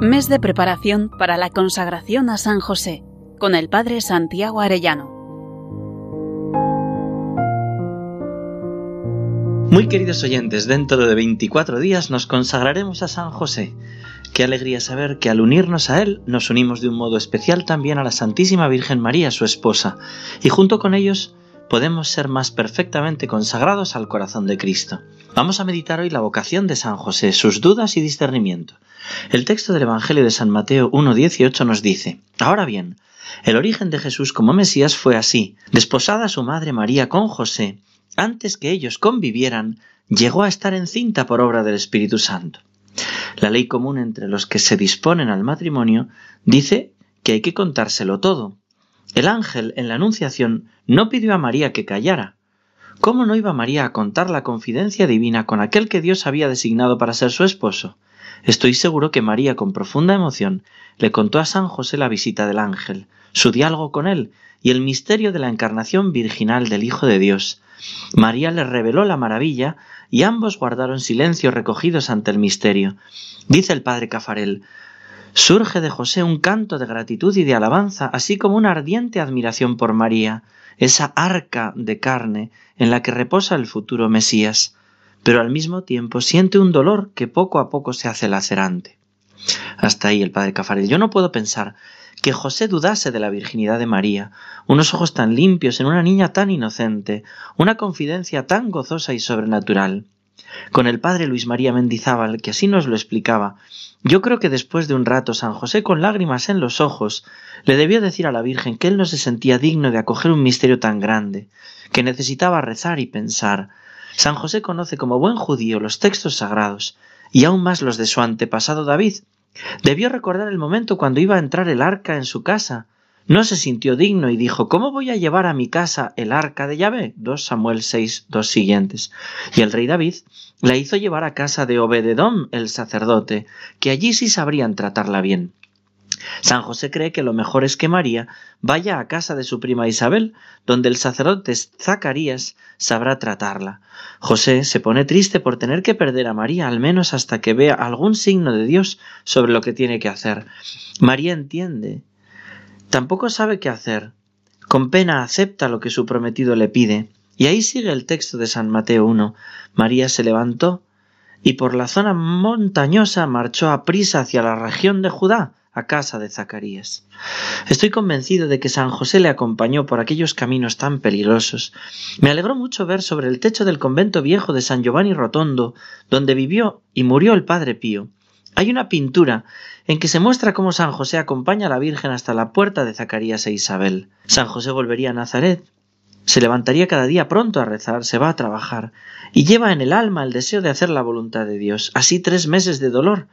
Mes de preparación para la consagración a San José con el Padre Santiago Arellano. Muy queridos oyentes, dentro de 24 días nos consagraremos a San José. Qué alegría saber que al unirnos a Él nos unimos de un modo especial también a la Santísima Virgen María, su esposa, y junto con ellos podemos ser más perfectamente consagrados al corazón de Cristo. Vamos a meditar hoy la vocación de San José, sus dudas y discernimiento. El texto del Evangelio de San Mateo 1.18 nos dice, Ahora bien, el origen de Jesús como Mesías fue así. Desposada su madre María con José, antes que ellos convivieran, llegó a estar encinta por obra del Espíritu Santo. La ley común entre los que se disponen al matrimonio dice que hay que contárselo todo, el ángel en la Anunciación no pidió a María que callara. ¿Cómo no iba María a contar la confidencia divina con aquel que Dios había designado para ser su esposo? Estoy seguro que María, con profunda emoción, le contó a San José la visita del ángel, su diálogo con él y el misterio de la encarnación virginal del Hijo de Dios. María le reveló la maravilla y ambos guardaron silencio recogidos ante el misterio. Dice el padre Cafarel, Surge de José un canto de gratitud y de alabanza, así como una ardiente admiración por María, esa arca de carne en la que reposa el futuro Mesías, pero al mismo tiempo siente un dolor que poco a poco se hace lacerante. Hasta ahí el padre Cafarel. Yo no puedo pensar que José dudase de la virginidad de María, unos ojos tan limpios en una niña tan inocente, una confidencia tan gozosa y sobrenatural. Con el padre Luis María Mendizábal, que así nos lo explicaba, yo creo que después de un rato San José con lágrimas en los ojos le debió decir a la Virgen que él no se sentía digno de acoger un misterio tan grande, que necesitaba rezar y pensar. San José conoce como buen judío los textos sagrados, y aún más los de su antepasado David. Debió recordar el momento cuando iba a entrar el arca en su casa, no se sintió digno y dijo, ¿cómo voy a llevar a mi casa el arca de Yahvé? 2 Samuel 6, dos siguientes. Y el rey David la hizo llevar a casa de Obededón, el sacerdote, que allí sí sabrían tratarla bien. San José cree que lo mejor es que María vaya a casa de su prima Isabel, donde el sacerdote Zacarías sabrá tratarla. José se pone triste por tener que perder a María, al menos hasta que vea algún signo de Dios sobre lo que tiene que hacer. María entiende Tampoco sabe qué hacer. Con pena acepta lo que su prometido le pide. Y ahí sigue el texto de San Mateo 1. María se levantó y por la zona montañosa marchó a prisa hacia la región de Judá, a casa de Zacarías. Estoy convencido de que San José le acompañó por aquellos caminos tan peligrosos. Me alegró mucho ver sobre el techo del convento viejo de San Giovanni Rotondo, donde vivió y murió el padre Pío, hay una pintura en que se muestra cómo San José acompaña a la Virgen hasta la puerta de Zacarías e Isabel. San José volvería a Nazaret, se levantaría cada día pronto a rezar, se va a trabajar, y lleva en el alma el deseo de hacer la voluntad de Dios. Así tres meses de dolor.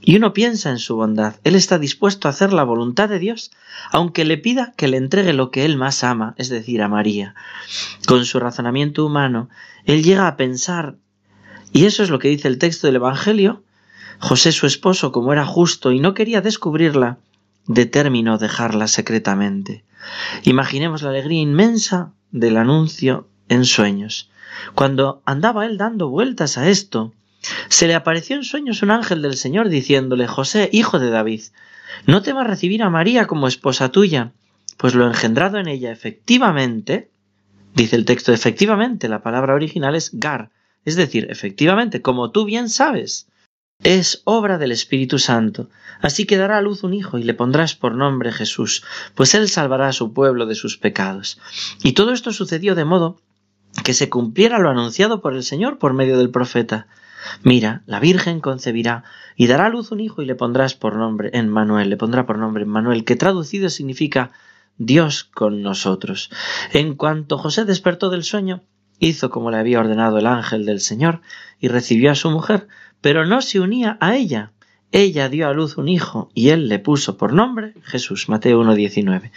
Y uno piensa en su bondad. Él está dispuesto a hacer la voluntad de Dios, aunque le pida que le entregue lo que él más ama, es decir, a María. Con su razonamiento humano, él llega a pensar, y eso es lo que dice el texto del Evangelio, José su esposo, como era justo y no quería descubrirla, determinó dejarla secretamente. Imaginemos la alegría inmensa del anuncio en sueños. Cuando andaba él dando vueltas a esto, se le apareció en sueños un ángel del Señor diciéndole José, hijo de David, no te va a recibir a María como esposa tuya, pues lo engendrado en ella efectivamente, dice el texto efectivamente, la palabra original es gar, es decir, efectivamente, como tú bien sabes, es obra del Espíritu Santo. Así que dará a luz un hijo y le pondrás por nombre Jesús, pues él salvará a su pueblo de sus pecados. Y todo esto sucedió de modo que se cumpliera lo anunciado por el Señor por medio del profeta. Mira, la Virgen concebirá y dará a luz un hijo y le pondrás por nombre en Manuel, le pondrá por nombre en Manuel, que traducido significa Dios con nosotros. En cuanto José despertó del sueño, hizo como le había ordenado el ángel del Señor y recibió a su mujer, pero no se unía a ella. Ella dio a luz un hijo y él le puso por nombre Jesús. Mateo 1.19.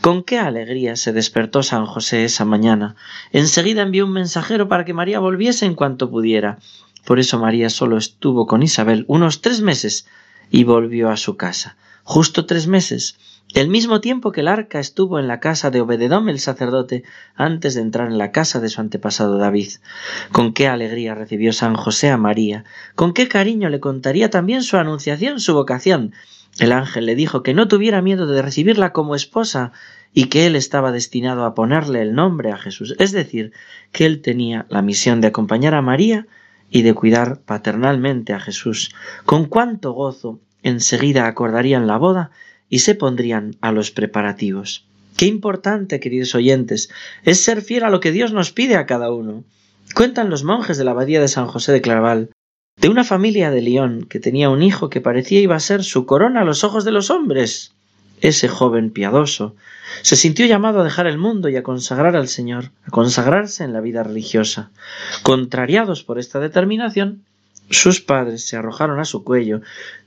Con qué alegría se despertó San José esa mañana. Enseguida envió un mensajero para que María volviese en cuanto pudiera. Por eso María solo estuvo con Isabel unos tres meses y volvió a su casa. Justo tres meses, el mismo tiempo que el arca estuvo en la casa de Obededom el sacerdote antes de entrar en la casa de su antepasado David. Con qué alegría recibió San José a María, con qué cariño le contaría también su anunciación, su vocación. El ángel le dijo que no tuviera miedo de recibirla como esposa y que él estaba destinado a ponerle el nombre a Jesús, es decir, que él tenía la misión de acompañar a María y de cuidar paternalmente a Jesús. Con cuánto gozo enseguida acordarían la boda y se pondrían a los preparativos. Qué importante, queridos oyentes, es ser fiel a lo que Dios nos pide a cada uno. Cuentan los monjes de la abadía de San José de Claraval de una familia de León que tenía un hijo que parecía iba a ser su corona a los ojos de los hombres. Ese joven piadoso se sintió llamado a dejar el mundo y a consagrar al Señor, a consagrarse en la vida religiosa. Contrariados por esta determinación, sus padres se arrojaron a su cuello,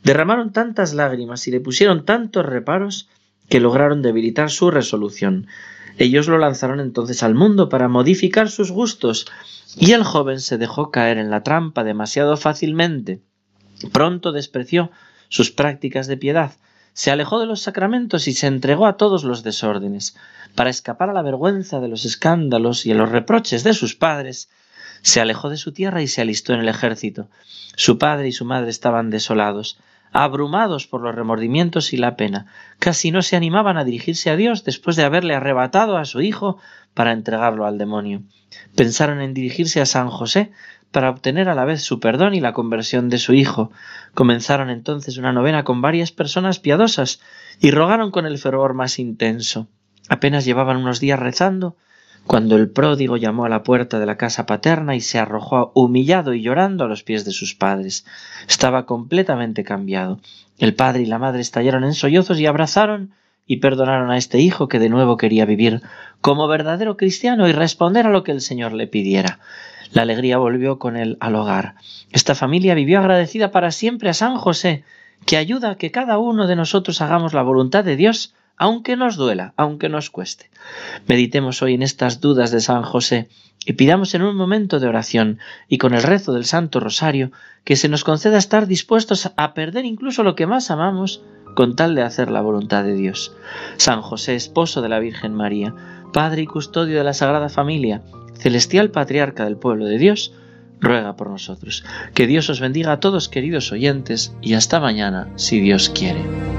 derramaron tantas lágrimas y le pusieron tantos reparos que lograron debilitar su resolución. Ellos lo lanzaron entonces al mundo para modificar sus gustos, y el joven se dejó caer en la trampa demasiado fácilmente. Pronto despreció sus prácticas de piedad, se alejó de los sacramentos y se entregó a todos los desórdenes. Para escapar a la vergüenza de los escándalos y a los reproches de sus padres, se alejó de su tierra y se alistó en el ejército. Su padre y su madre estaban desolados, abrumados por los remordimientos y la pena. Casi no se animaban a dirigirse a Dios después de haberle arrebatado a su hijo para entregarlo al demonio. Pensaron en dirigirse a San José para obtener a la vez su perdón y la conversión de su hijo. Comenzaron entonces una novena con varias personas piadosas y rogaron con el fervor más intenso. Apenas llevaban unos días rezando cuando el pródigo llamó a la puerta de la casa paterna y se arrojó humillado y llorando a los pies de sus padres. Estaba completamente cambiado. El padre y la madre estallaron en sollozos y abrazaron y perdonaron a este hijo que de nuevo quería vivir como verdadero cristiano y responder a lo que el Señor le pidiera. La alegría volvió con él al hogar. Esta familia vivió agradecida para siempre a San José, que ayuda a que cada uno de nosotros hagamos la voluntad de Dios aunque nos duela, aunque nos cueste. Meditemos hoy en estas dudas de San José y pidamos en un momento de oración y con el rezo del Santo Rosario que se nos conceda estar dispuestos a perder incluso lo que más amamos con tal de hacer la voluntad de Dios. San José, esposo de la Virgen María, Padre y custodio de la Sagrada Familia, celestial patriarca del pueblo de Dios, ruega por nosotros. Que Dios os bendiga a todos queridos oyentes y hasta mañana, si Dios quiere.